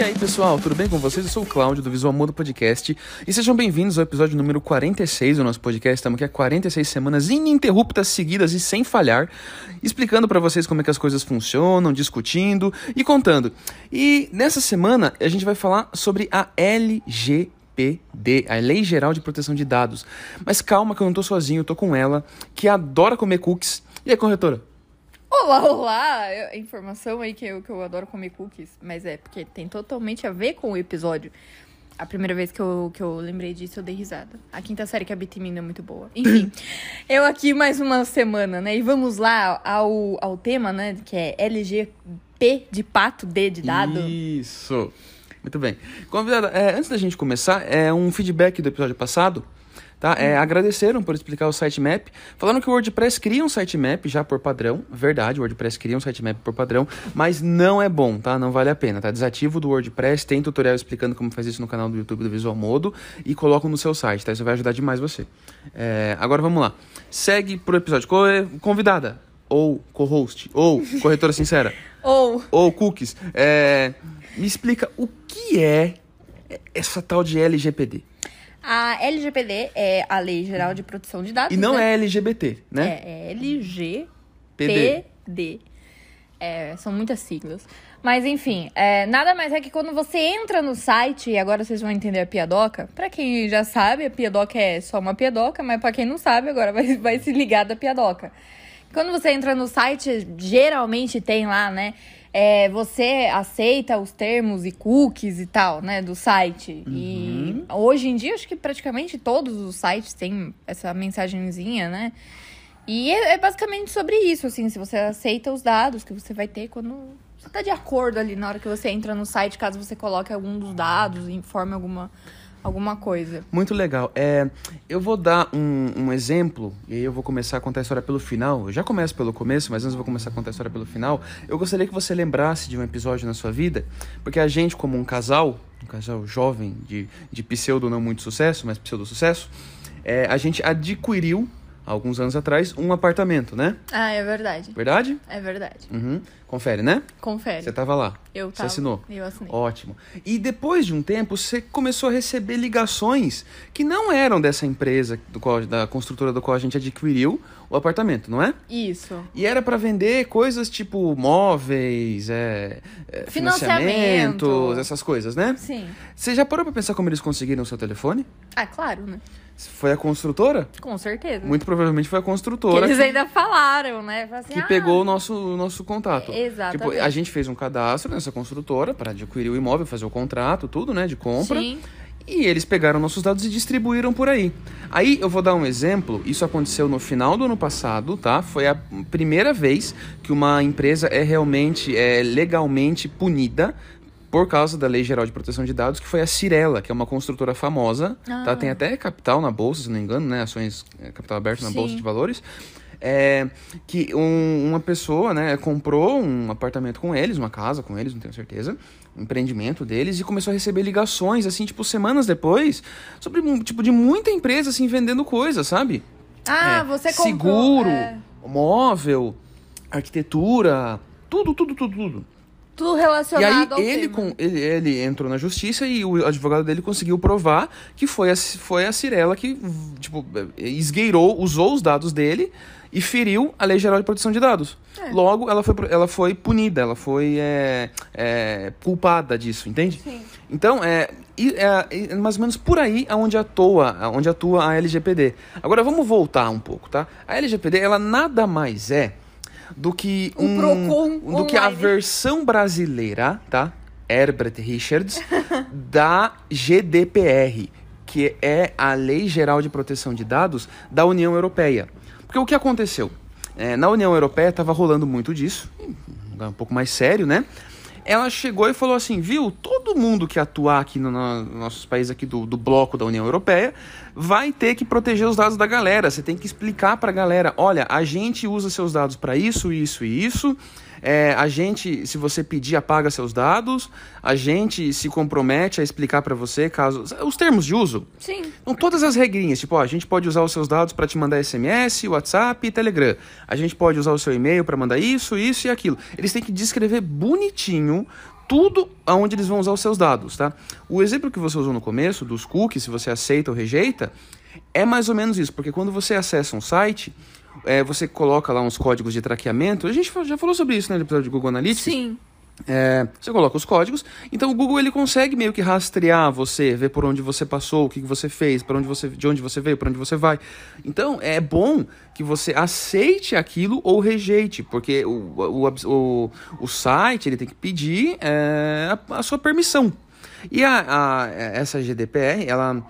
E aí, pessoal, tudo bem com vocês? Eu sou o Cláudio do Visual Modo Podcast e sejam bem-vindos ao episódio número 46 do nosso podcast. Estamos aqui há 46 semanas ininterruptas, seguidas e sem falhar, explicando para vocês como é que as coisas funcionam, discutindo e contando. E nessa semana a gente vai falar sobre a LGPD, a Lei Geral de Proteção de Dados. Mas calma que eu não tô sozinho, eu tô com ela, que adora comer cookies. E aí, corretora? Olá, olá! Eu- Informação aí que eu, que eu adoro comer cookies, mas é porque tem totalmente a ver com o episódio. A primeira vez que eu, que eu lembrei disso, eu dei risada. A quinta série que a Bitimina é muito boa. Enfim, eu aqui mais uma semana, né? E vamos lá ao, ao tema, né? Que é LGP de pato, D de dado. Isso. Muito bem. Convidada, é, antes da gente começar, é um feedback do episódio passado. Tá? É, agradeceram por explicar o sitemap. Falaram que o WordPress cria um sitemap já por padrão. Verdade, o WordPress cria um sitemap por padrão, mas não é bom, tá? Não vale a pena, tá? Desativo do WordPress, tem tutorial explicando como faz isso no canal do YouTube do Visual Modo e coloca no seu site, tá? Isso vai ajudar demais você. É, agora vamos lá. Segue pro episódio. Co- Convidada, ou co-host, ou corretora sincera Ou, ou cookies, é, me explica o que é essa tal de LGPD. A LGPD é a Lei Geral de Proteção de Dados. E não né? é LGBT, né? É, é LGPD. PD. É, são muitas siglas. Mas enfim, é, nada mais é que quando você entra no site, e agora vocês vão entender a piadoca. Pra quem já sabe, a piadoca é só uma piadoca, mas pra quem não sabe, agora vai, vai se ligar da piadoca. Quando você entra no site, geralmente tem lá, né? É, você aceita os termos e cookies e tal, né? Do site. E hoje em dia, acho que praticamente todos os sites têm essa mensagenzinha, né? E é, é basicamente sobre isso, assim, se você aceita os dados que você vai ter quando você tá de acordo ali na hora que você entra no site, caso você coloque algum dos dados informe alguma, alguma coisa. Muito legal. É, eu vou dar um, um exemplo, e aí eu vou começar a contar a história pelo final. Eu já começo pelo começo, mas antes eu vou começar a contar a história pelo final. Eu gostaria que você lembrasse de um episódio na sua vida, porque a gente, como um casal, um casal jovem de, de pseudo não muito sucesso, mas pseudo sucesso, é, a gente adquiriu, alguns anos atrás, um apartamento, né? Ah, é verdade. Verdade? É verdade. Uhum. Confere, né? Confere. Você tava lá. Eu Você tava. assinou? Eu assinei. Ótimo. E depois de um tempo, você começou a receber ligações que não eram dessa empresa, do qual, da construtora do qual a gente adquiriu o apartamento, não é? Isso. E era para vender coisas tipo móveis, é, é, Financiamento. financiamentos, essas coisas, né? Sim. Você já parou pra pensar como eles conseguiram o seu telefone? Ah, claro, né? Foi a construtora? Com certeza. Muito provavelmente foi a Que construtora eles que, ainda falaram, né? Falaram assim, que ah, pegou o nosso, o nosso contato. Exatamente. Tipo, a gente fez um cadastro nessa construtora para adquirir o imóvel, fazer o contrato, tudo, né, de compra. Sim. E eles pegaram nossos dados e distribuíram por aí. Aí eu vou dar um exemplo. Isso aconteceu no final do ano passado, tá? Foi a primeira vez que uma empresa é realmente é, legalmente punida por causa da Lei Geral de Proteção de Dados, que foi a Cirela, que é uma construtora famosa, tá? Ah. Tem até capital na bolsa, se não me engano, né? Ações é, capital aberto na Sim. bolsa de valores. É, que um- uma pessoa, né, comprou um apartamento com eles, uma casa com eles, não tenho certeza, um empreendimento deles, e começou a receber ligações, assim, tipo, semanas depois, sobre, um- tipo, de muita empresa, assim, vendendo coisas, sabe? Ah, É, você comprou. Seguro, é, móvel, arquitetura, tudo, tudo, tudo, tudo. Tudo E relacionado aí ao ele, tema. com, ele, ele entrou na justiça e o advogado dele conseguiu provar que foi a, foi a Cirela que, tipo, esgueirou, usou os dados dele e feriu a Lei Geral de Proteção de Dados. É. Logo, ela foi, ela foi punida, ela foi é, é, culpada disso, entende? Sim. Então, é, e- é, é mais ou menos por aí aonde atua, onde atua a LGPD. Agora, vamos voltar um pouco, tá? A LGPD, ela nada mais é do que um, Procon do que a versão brasileira, tá? Herbert Richards, da GDPR, que é a Lei Geral de Proteção de Dados da União Europeia. Porque o que aconteceu? É, na União Europeia estava rolando muito disso, um pouco mais sério, né? Ela chegou e falou assim, viu, todo mundo que atuar aqui no, no- nos nossos países aqui do, do bloco da União Europeia vai ter que proteger os dados da galera. Você tem que explicar pra galera, olha, a gente usa seus dados para isso, isso e isso. É, a gente, se você pedir, apaga seus dados. A gente se compromete a explicar pra você caso os termos de uso. Sim. Então, todas as regrinhas, tipo, ó, a gente pode usar os seus dados para te mandar SMS, WhatsApp e Telegram. A gente pode usar o seu e-mail para mandar isso, isso e aquilo. Eles têm que descrever bonitinho tudo aonde eles vão usar os seus dados, tá? O exemplo que você usou no começo, dos cookies, se você aceita ou rejeita, é mais ou menos isso, porque quando você acessa um site, é, você coloca lá uns códigos de traqueamento. A gente já falou sobre isso né, no episódio de Google Analytics. Sim. É, você coloca os códigos, então o Google ele consegue meio que rastrear você, ver por onde você passou, o que, que você fez, para onde você, de onde você veio, para onde você vai. Então é bom que você aceite aquilo ou rejeite, porque o, o, o, o site ele tem que pedir é, a, a, sua permissão. E a, a, essa GDPR ela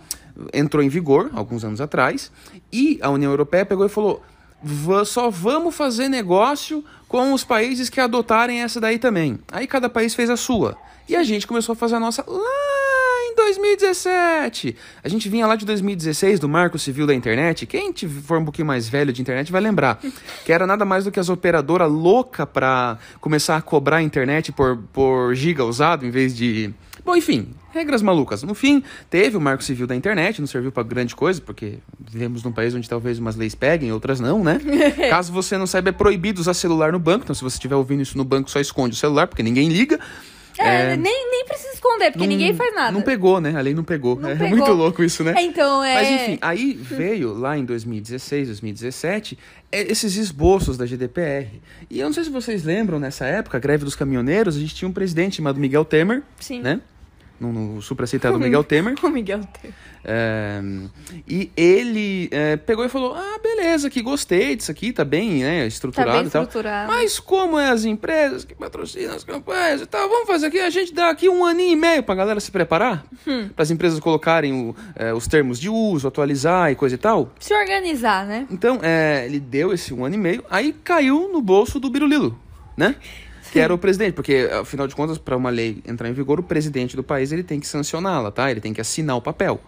entrou em vigor alguns anos atrás e a União Europeia pegou e falou só vamos fazer negócio com os países que adotarem essa daí também. Aí cada país fez a sua. E a gente começou a fazer a nossa lá em 2017. A gente vinha lá de 2016 do Marco Civil da Internet. Quem for um pouquinho mais velho de internet vai lembrar. Que era nada mais do que as operadoras louca para começar a cobrar a internet por, por giga usado em vez de Bom, enfim, regras malucas. No fim, teve o Marco Civil da internet, não serviu para grande coisa, porque vivemos num país onde talvez umas leis peguem, outras não, né? Caso você não saiba, é proibido usar celular no banco, então se você estiver ouvindo isso no banco, só esconde o celular, porque ninguém liga. É, é... Nem, nem precisa esconder, porque não, ninguém faz nada. Não pegou, né? A lei não pegou. Não é pegou. muito louco isso, né? É, então, é... Mas enfim, aí veio lá em 2016, 2017, esses esboços da GDPR. E eu não sei se vocês lembram, nessa época, a greve dos caminhoneiros, a gente tinha um presidente chamado Miguel Temer, Sim. né? No, no supracitado Miguel Temer. o Miguel Temer. É, e ele é, pegou e falou: Ah, beleza, que gostei disso aqui, tá bem né, estruturado, tá bem estruturado. e tal. Mas como é as empresas que patrocinam as campanhas e tal, vamos fazer aqui, a gente dá aqui um aninho e meio pra galera se preparar, hum. para as empresas colocarem o, é, os termos de uso, atualizar e coisa e tal. Se organizar, né? Então, é, ele deu esse um ano e meio, aí caiu no bolso do Birulilo, né? Que era o presidente, porque afinal de contas, para uma lei entrar em vigor, o presidente do país ele tem que sancioná-la, tá? Ele tem que assinar o papel.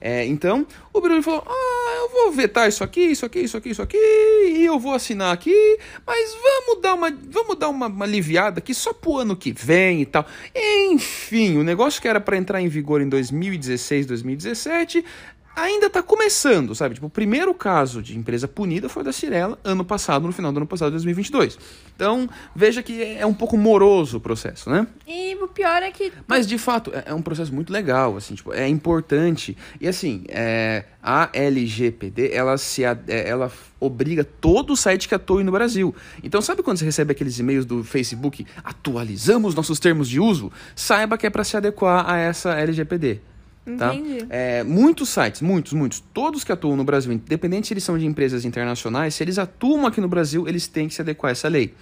É, então, o Biruliro falou: Ah, eu vou vetar isso aqui, isso aqui, isso aqui, isso aqui, e eu vou assinar aqui, mas vamos dar uma, vamos dar uma, uma aliviada aqui só pro ano que vem e tal. Enfim, o negócio que era para entrar em vigor em 2016, 2017, ainda está começando, sabe? Tipo, o primeiro caso de empresa punida foi da Cirela ano passado, no final do ano passado, 2022. Então, veja que é um pouco moroso o processo, né? E o pior é que... Mas, de fato, é, é um processo muito legal, assim, tipo, é importante. E, assim, é, a LGPD, ela se é, ela obriga todo o site que atua no Brasil. Então, sabe quando você recebe aqueles e-mails do Facebook, atualizamos nossos termos de uso? Saiba que é para se adequar a essa LGPD. Tá? Entendi. É, muitos sites, muitos, muitos, todos que atuam no Brasil, independente se eles são de empresas internacionais, se eles atuam aqui no Brasil, eles têm que se adequar a essa lei.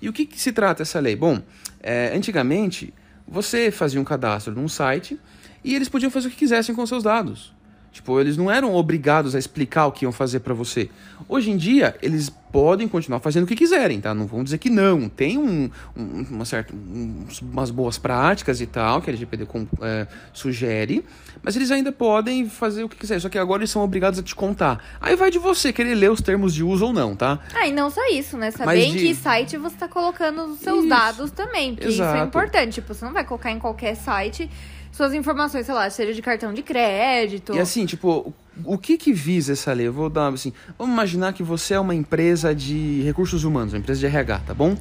E o que, que se trata essa lei? Bom, é, antigamente você fazia um cadastro num site e eles podiam fazer o que quisessem com seus dados. Tipo, eles não eram obrigados a explicar o que iam fazer para você. Hoje em dia, eles podem continuar fazendo o que quiserem, tá? Não vão dizer que não. Tem um, um uma certa, um, umas boas práticas e tal, que a LGPD é, sugere, mas eles ainda podem fazer o que quiserem, só que agora eles são obrigados a te contar. Aí vai de você querer ler os termos de uso ou não, tá? Ah, e não só isso, né? Saber de... em que site você tá colocando os seus isso. dados também, porque Exato. isso é importante. Tipo, você não vai colocar em qualquer site suas informações, sei lá, seja de cartão de crédito. E assim, tipo, o que que visa essa lei? Eu vou dar assim, vamos imaginar que você é uma empresa de recursos humanos, uma empresa de RH, tá bom?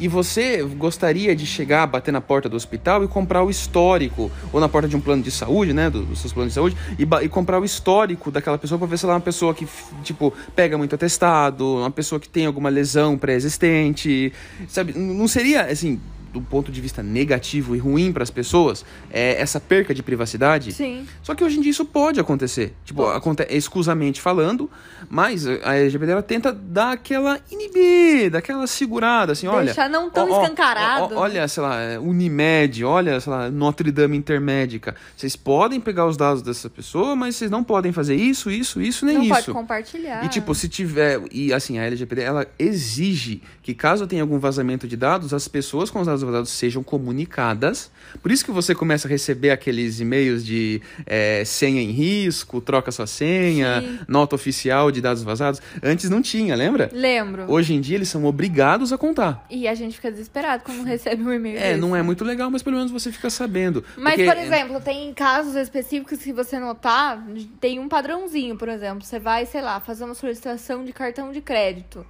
E você gostaria de chegar, bater na porta do hospital e comprar o histórico, ou na porta de um plano de saúde, né, dos seus planos de saúde, e, e comprar o histórico daquela pessoa para ver se ela é uma pessoa que, tipo, pega muito atestado, uma pessoa que tem alguma lesão pré-existente, sabe? Não seria, assim, do ponto de vista negativo e ruim para as pessoas, é essa perca de privacidade. Sim. Só que hoje em dia isso pode acontecer. Tipo, pode. acontece exclusamente falando, mas a LGBT ela tenta dar aquela inibida, aquela segurada, assim, olha. Deixar não tão ó, escancarado. Ó, ó, olha, sei lá, é, Unimed, olha, sei lá, Notre Dame Intermédica. Vocês podem pegar os dados dessa pessoa, mas vocês não podem fazer isso, isso, isso, nem não isso. Não pode compartilhar. E tipo, se tiver. E assim, a LGBT ela exige que caso tenha algum vazamento de dados, as pessoas com os dados sejam comunicadas. Por isso que você começa a receber aqueles e-mails de é, senha em risco, troca sua senha, Sim. nota oficial de dados vazados. Antes não tinha, lembra? Lembro. Hoje em dia eles são obrigados a contar. E a gente fica desesperado quando recebe um e-mail. É, desse. não é muito legal, mas pelo menos você fica sabendo. Mas, porque... por exemplo, tem casos específicos que você notar, tem um padrãozinho, por exemplo. Você vai, sei lá, fazer uma solicitação de cartão de crédito.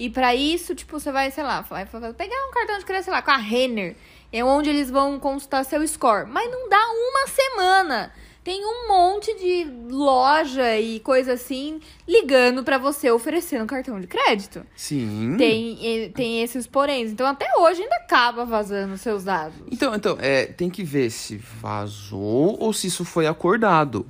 E para isso, tipo, você vai, sei lá, vai pegar um cartão de crédito, sei lá, com a Renner. é onde eles vão consultar seu score. Mas não dá uma semana. Tem um monte de loja e coisa assim ligando pra você oferecendo cartão de crédito. Sim. Tem, tem esses poréns. Então até hoje ainda acaba vazando seus dados. Então, então é, tem que ver se vazou ou se isso foi acordado.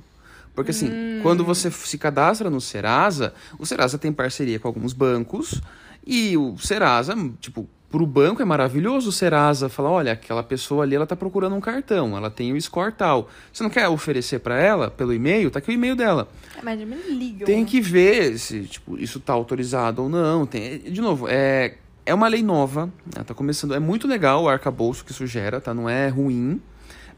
Porque assim, Hum. quando você se cadastra no Serasa, o Serasa tem parceria com alguns bancos e o Serasa, tipo, pro banco é maravilhoso o Serasa falar, olha, aquela pessoa ali, ela tá procurando um cartão, ela tem o score tal. Você não quer oferecer pra ela pelo e-mail? Tá aqui o e-mail dela. É, mas me ligam. Tem né? que ver se tipo, isso tá autorizado ou não. Tem, de novo, é, é uma lei nova, né, tá começando. É muito legal o arcabouço que isso gera, tá? Não é ruim.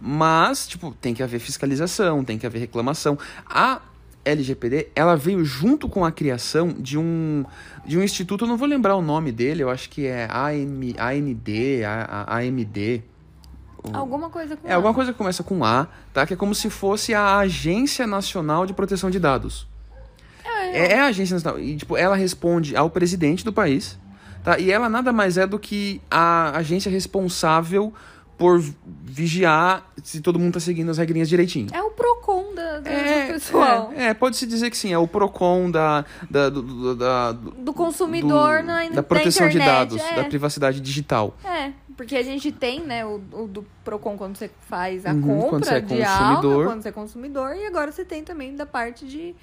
Mas, tipo, tem que haver fiscalização, tem que haver reclamação. A LGPD, ela veio junto com a criação de um, de um instituto, eu não vou lembrar o nome dele, eu acho que é AM, AND, A- A- AMD. Alguma coisa com É alguma coisa que começa com A, tá? Que é como se fosse a Agência Nacional de Proteção de Dados. É, é a Agência Nacional. E, tipo, ela responde ao presidente do país, tá? E ela nada mais é do que a agência responsável por vigiar se todo mundo tá seguindo as regrinhas direitinho. É o Procon da, da- É, do pessoal. é, é, pode-se dizer que sim, é o PROCON da, da, do- da, do- Do consumidor do- na, da proteção de dados, é. da privacidade digital. É, porque a gente tem, né, o, o do Procon quando você faz a Uhum, compra quando você é de alma, consumidor. quando você é consumidor, e agora você tem também da parte de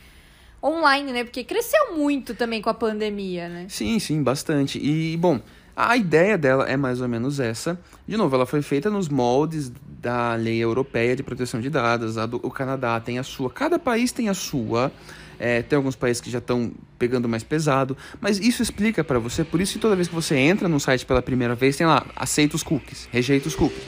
online, né? Porque cresceu muito também com a pandemia, né? Sim, sim, bastante. E, bom, a ideia dela é mais ou menos essa. De novo, ela foi feita nos moldes da lei europeia de proteção de dados. Do- o Canadá tem a sua, cada país tem a sua. É, tem alguns países que já estão pegando mais pesado, mas isso explica pra você, por isso que toda vez que você entra num site pela primeira vez, tem lá, aceita os cookies, rejeita os cookies.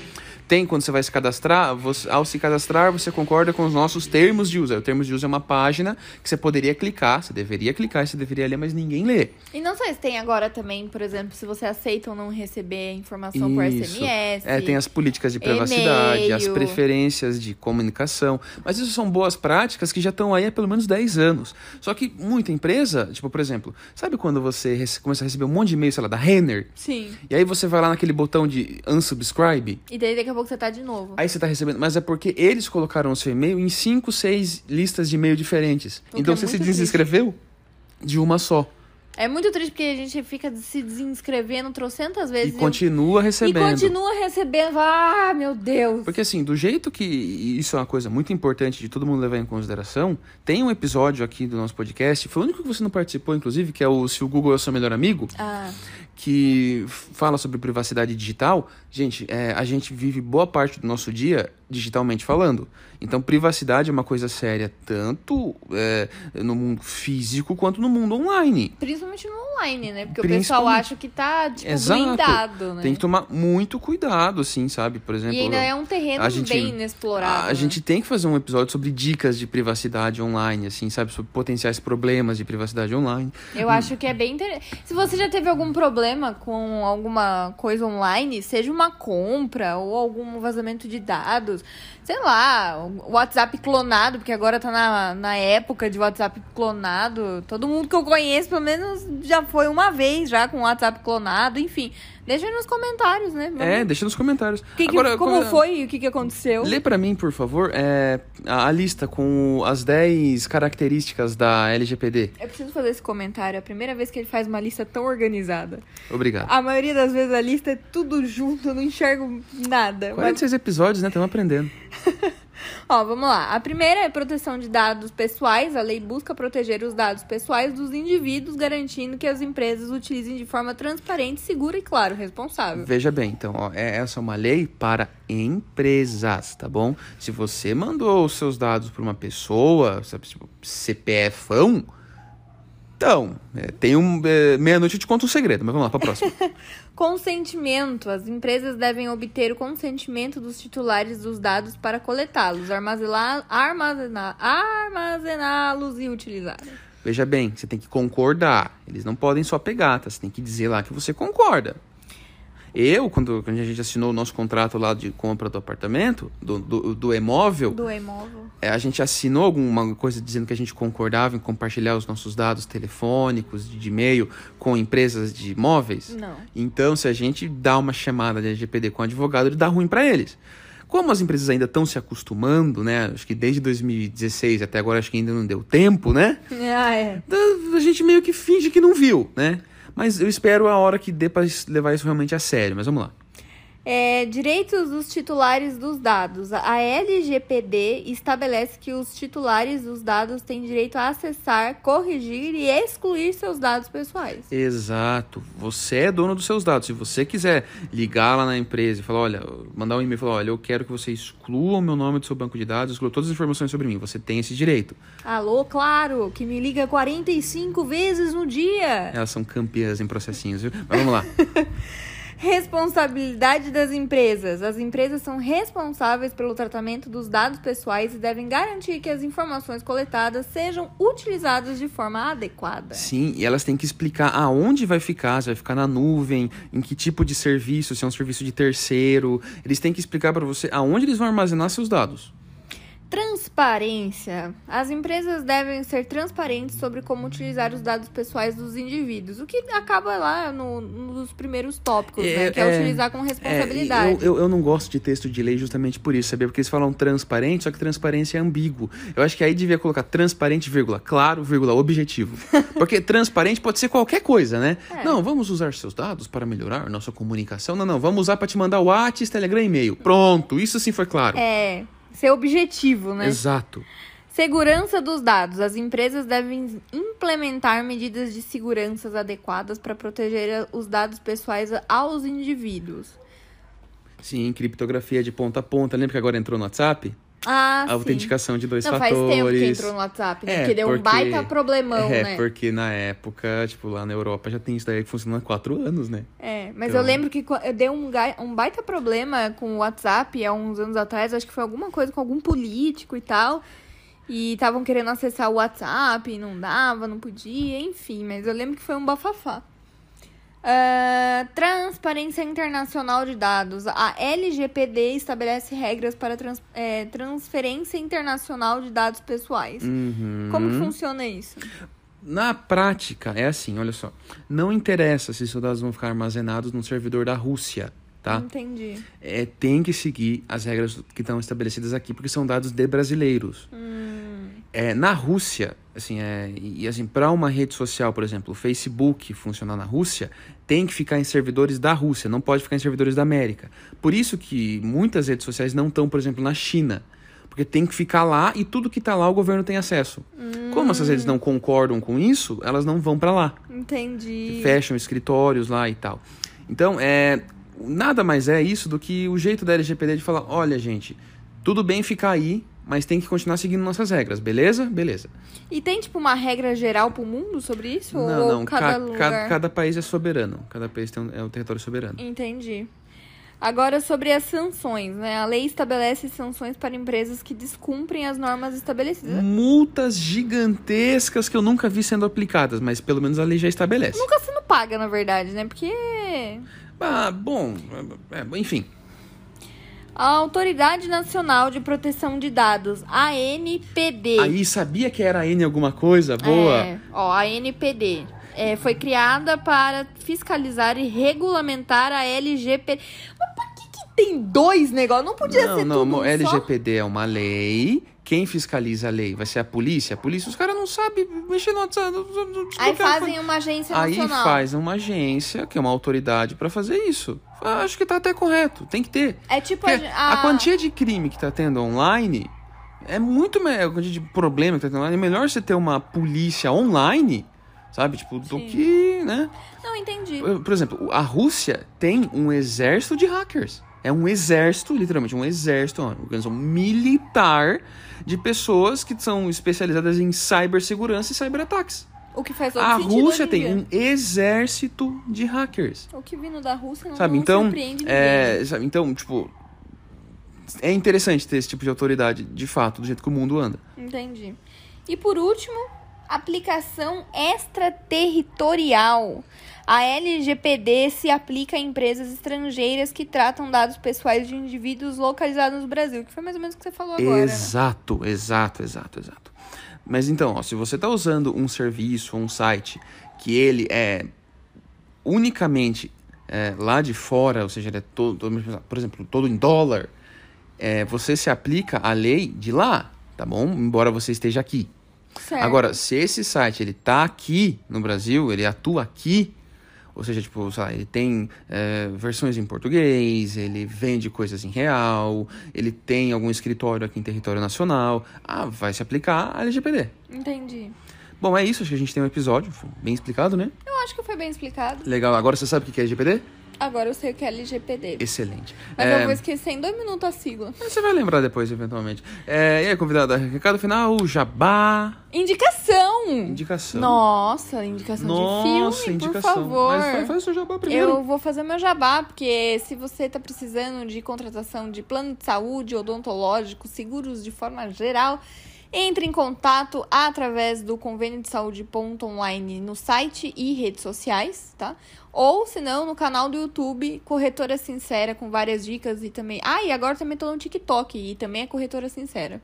Tem quando você vai se cadastrar, você- ao se cadastrar, você concorda com os nossos termos de uso. O termos de uso é uma página que você poderia clicar, você deveria clicar, você deveria ler, mas ninguém lê. E não sei se tem agora também, por exemplo, se você aceita ou não receber informação por Isso. SMS. É, tem as políticas de privacidade, as preferências de comunicação. Mas isso são boas práticas que já estão aí há pelo menos 10 anos. Só que muita empresa, tipo, por exemplo, sabe quando você começa a receber um monte de e-mail, sei lá, da Renner? Sim. E aí você vai lá naquele botão de unsubscribe, E daí daqui a pouco você tá de novo. aí você tá recebendo. Mas é porque eles colocaram o seu e-mail em 5, 6 listas de e-mail diferentes. Então é você se muito triste. desinscreveu de uma só. É muito triste porque a gente fica se desinscrevendo trocentas E vezes. continua e recebendo. continua recebendo. Ah, meu Deus. Porque assim, do jeito que e isso é uma coisa muito importante de todo mundo levar em consideração, tem um episódio aqui do nosso podcast, foi o único que você não participou, inclusive, que é o Se o Google é o seu melhor amigo, Ah, que fala sobre privacidade digital. Gente, é, a gente vive boa parte do nosso dia digitalmente falando. Então, privacidade é uma coisa séria, tanto é, no mundo físico quanto no mundo online. principalmente no online, né? Porque o pessoal acha que tá, tipo, Exato. blindado, né? Tem que tomar muito cuidado, assim, sabe? Por exemplo, E ainda é um terreno a gente- bem inexplorado. A né? gente tem que fazer um episódio sobre dicas de privacidade online, assim, sabe? Sobre potenciais problemas de privacidade online. Eu acho que é bem interessante. Se você já teve algum problema com alguma coisa online, seja uma compra ou algum vazamento de dados, sei lá, o WhatsApp clonado, porque agora tá na, na época de WhatsApp clonado. Todo mundo que eu conheço, pelo menos, já foi uma vez já com WhatsApp clonado, enfim. Deixa aí nos comentários, né? Vamos- É, deixa nos comentários. Que que- Agora, como agora, foi e o que, que aconteceu? Lê pra mim, por favor, é, a, a lista com as 10 características da LGPD. Eu preciso fazer esse comentário. É a primeira vez que ele faz uma lista tão organizada. Obrigado. A maioria das vezes a lista é tudo junto, eu não enxergo nada. Mas 46 episódios, né? Estamos aprendendo. Ó, vamos lá. A primeira é proteção de dados pessoais. A lei busca proteger os dados pessoais dos indivíduos, garantindo que as empresas utilizem de forma transparente, segura e, claro, responsável. Veja bem, então, ó, é- essa é uma lei para empresas, tá bom? Se você mandou os seus dados para uma pessoa, sabe, tipo, CPFão, então, é, tem um. é, Meia-noite eu te conto um segredo, mas vamos lá pra próxima. Consentimento. As empresas devem obter o consentimento dos titulares dos dados para coletá-los, armazená- armazená- armazená-los e utilizá-los. Veja bem, você tem que concordar. Eles não podem só pegar, tá? Você tem que dizer lá que você concorda. Eu, quando, quando a gente assinou o nosso contrato lá de compra do apartamento, do, do, do imóvel, Do imóvel. é, a gente assinou alguma coisa dizendo que a gente concordava em compartilhar os nossos dados telefônicos, de, e-mail, com empresas de imóveis. Não. Então, se a gente dá uma chamada de LGPD com o advogado, ele dá ruim para eles. Como as empresas ainda estão se acostumando, né? Acho que desde 2016 até agora acho que ainda não deu tempo, né? Ah, é. da- a gente meio que finge que não viu, né? Mas eu espero a hora que dê pra levar isso realmente a sério. Mas vamos lá. É, direitos dos titulares dos dados. A LGPD estabelece que os titulares dos dados têm direito a acessar, corrigir e excluir seus dados pessoais. Exato. Você é dono dos seus dados. Se você quiser ligar lá na empresa e falar, olha, mandar um e-mail e falar, olha, eu quero que você exclua o meu nome do seu banco de dados, exclua todas as informações sobre mim. Você tem esse direito. Alô, claro, que me liga 45 vezes no dia. Elas são campeãs em processinhos, viu? Mas vamos lá. Responsabilidade das empresas. As empresas são responsáveis pelo tratamento dos dados pessoais e devem garantir que as informações coletadas sejam utilizadas de forma adequada. Sim, e elas têm que explicar aonde vai ficar, se vai ficar na nuvem, em que tipo de serviço, se é um serviço de terceiro. Eles têm que explicar para você aonde eles vão armazenar seus dados. Transparência. As empresas devem ser transparentes sobre como utilizar os dados pessoais dos indivíduos, o que acaba lá no, nos primeiros tópicos, É, né? Que é, é, utilizar com É, responsabilidade. eu, eu, eu não gosto de texto de lei justamente por isso, sabia? Porque eles falam transparente, só que transparência é ambíguo. Eu acho que aí devia colocar transparente, vírgula, claro, vírgula, objetivo. Porque transparente pode ser qualquer coisa, né? É. Não, vamos usar seus dados para melhorar nossa comunicação. Não, não, vamos usar para te mandar WhatsApp, Telegram e e-mail. Pronto, isso sim foi claro. É, ser objetivo, né? Exato. Segurança dos dados. As empresas devem implementar medidas de segurança adequadas para proteger os dados pessoais aos indivíduos. Sim, criptografia de ponta a ponta. Lembra que agora entrou no WhatsApp? Ah, a sim. autenticação de dois Não, faz fatores. tempo que entrou no WhatsApp, né? É, que deu um porque- baita problemão, é, né? porque na época, tipo, lá na Europa já tem isso daí que funciona há quatro anos, né? É, mas Então- eu lembro que eu dei um, um baita problema com o WhatsApp há uns anos atrás. Acho que foi alguma coisa com algum político e tal. E estavam querendo acessar o WhatsApp e não dava, não podia, enfim. Mas eu lembro que foi um bafafá. Ah, transparência internacional de dados. A LGPD estabelece regras para trans- é, transferência internacional de dados pessoais. Uhum. Como que funciona isso? Na prática, é assim, olha só. Não interessa se seus dados vão ficar armazenados num servidor da Rússia, tá? Entendi. É, tem que seguir as regras que estão estabelecidas aqui, porque são dados de brasileiros. É, na Rússia, assim, é, e assim, para uma rede social, por exemplo, o Facebook funcionar na Rússia, tem que ficar em servidores da Rússia, não pode ficar em servidores da América. Por isso que muitas redes sociais não estão, por exemplo, na China. Porque tem que ficar lá e tudo que está lá o governo tem acesso. Como essas redes não concordam com isso, elas não vão para lá Entendi. fecham escritórios lá e tal. Então, é, nada mais é isso do que o jeito da LGPD de falar, olha, gente, tudo bem ficar aí, mas tem que continuar seguindo nossas regras, beleza? Beleza. E tem, tipo, uma regra geral pro mundo sobre isso? não, Ou não, cada ca- cada, cada país é soberano. Cada país tem um, é um território soberano. Entendi. Agora, sobre as sanções, né? A lei estabelece sanções para empresas que descumprem as normas estabelecidas. Multas gigantescas que eu nunca vi sendo aplicadas, mas pelo menos a lei já estabelece. Nunca sendo paga, na verdade, né? Porque Ah, bom, é, é, enfim. A Autoridade Nacional de Proteção de Dados, a ANPD. Aí sabia que era N alguma coisa? Boa. É, ó, a ANPD. é, foi criada para fiscalizar e regulamentar a LGPD. Mas por que, que tem dois negócios? Não podia não, ser não, tudo mo- um só? LGPD é uma lei. Quem fiscaliza a lei vai ser a polícia. A polícia, os caras não sabem mexer no WhatsApp. Aí fazem uma agência Aí nacional. faz uma agência, que é uma autoridade, pra fazer isso. Acho que tá até correto. Tem que ter. É tipo Porque a, a quantia de crime que tá tendo online é muito melhor. A quantia de problema que tá tendo online. É melhor você ter uma polícia online, sabe? Tipo, do Sim. que, né? Não entendi. Por exemplo, a Rússia tem um exército de hackers. É um exército, literalmente, um exército, uma organização militar de pessoas que são especializadas em cibersegurança e cyberataques. O que faz A Rússia em tem um exército de hackers. O que vindo da Rússia não, Sabe? não Então, surpreende ninguém. é, sabe? Então, tipo, é interessante ter esse tipo de autoridade, de fato, do jeito que o mundo anda. Entendi. E por último, Aplicação extraterritorial. A LGPD se aplica a empresas estrangeiras que tratam dados pessoais de indivíduos localizados no Brasil, que foi mais ou menos o que você falou agora. Né? Exato, né? exato, exato, exato. Mas então, ó, se você está usando um serviço ou um site que ele é unicamente é, lá de fora, ou seja, ele é todo, todo por exemplo, todo em dólar, é, você se aplica a lei de lá, tá bom? Embora você esteja aqui. Certo. Agora, se esse site ele tá aqui no Brasil, ele atua aqui, ou seja, tipo, sei lá, ele tem é, versões em português, ele vende coisas em real, ele tem algum escritório aqui em território nacional. Ah, vai se aplicar a LGPD. Entendi. Bom, é isso. Acho que a gente tem um episódio bem explicado, né? Eu acho que foi bem explicado. Legal. Agora você sabe o que é LGPD? Agora eu sei o que é LGPD. Excelente. Mas é... eu vou esquecer em dois minutos a sigla. Você vai lembrar depois, eventualmente. É... E aí, convidada, recado final, jabá. Indicação! Indicação. Nossa, indicação Nossa, de filme, indicação. por favor. Mas faz o seu jabá primeiro. Eu vou fazer meu jabá, porque se você tá precisando de contratação de plano de saúde, odontológico, seguros de forma geral entre em contato através do convênio de saúde ponto online no site e redes sociais, tá? Ou, se não, no canal do YouTube, Corretora Sincera, com várias dicas e também... Ah, e agora também tô no TikTok e também é Corretora Sincera.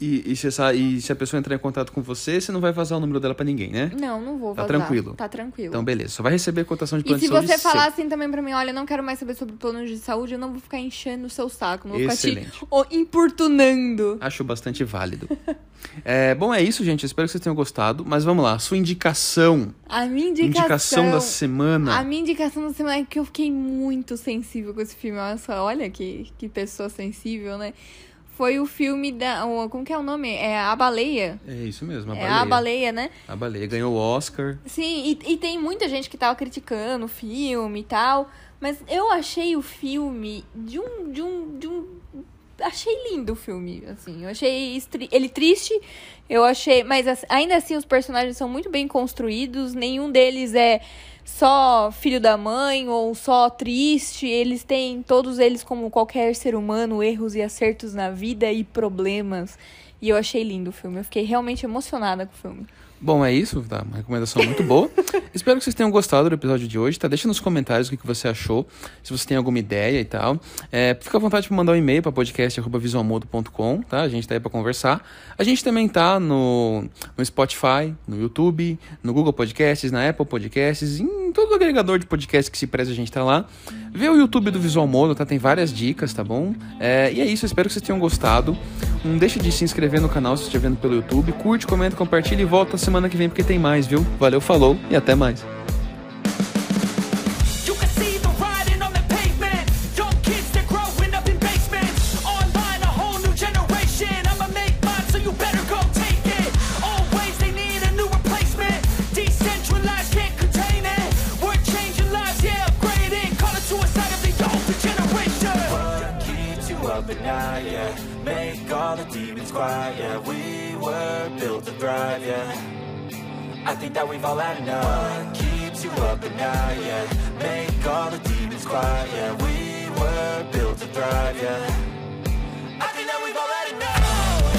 E, e, se essa, e se a pessoa entrar em contato com você, você não vai vazar o número dela para ninguém, né? Não, não vou tá vazar. Tá tranquilo. Tá tranquilo. Então, beleza. Só vai receber cotação de plano de saúde. E se você falar assim também para mim, olha, não quero mais saber sobre planos de saúde, eu não vou ficar enchendo o seu saco. Não vou Excelente. ficar te importunando. Acho bastante válido. é, bom, é isso, gente. Espero que vocês tenham gostado. Mas vamos lá. Sua indicação. A minha indicação. Indicação da semana. A minha indicação da semana é que eu fiquei muito sensível com esse filme. Olha só, olha que, que pessoa sensível, né? Foi o filme da. Como que é o nome? É A Baleia. É isso mesmo, a é baleia. A Baleia, né? A Baleia ganhou o Oscar. Sim, e, e tem muita gente que tava criticando o filme e tal. Mas eu achei o filme de um. De um, de um achei lindo o filme, assim. Eu achei ele triste, eu achei. Mas ainda assim, os personagens são muito bem construídos. Nenhum deles é só filho da mãe ou só triste. Eles têm, todos eles, como qualquer ser humano, erros e acertos na vida e problemas. E eu achei lindo o filme. Eu fiquei realmente emocionada com o filme. Bom, é isso, tá? Uma recomendação muito boa. Espero que vocês tenham gostado do episódio de hoje, tá? Deixa nos comentários o que, você achou, se você tem alguma ideia e tal. É, fica à vontade de mandar um e-mail para podcast.visualmodo.com, tá? A gente tá aí para conversar. A gente também tá no, no Spotify, no YouTube, no Google Podcasts, na Apple Podcasts, em todo agregador de podcast que se preze a gente tá lá. Vê o YouTube do Visual Modo, tá? Tem várias dicas, tá bom? É, e é isso, espero que vocês tenham gostado. Não deixe de se inscrever no canal se estiver vendo pelo YouTube. Curte, comenta, compartilha e volta semana que vem porque tem mais, viu? Valeu, falou e até mais.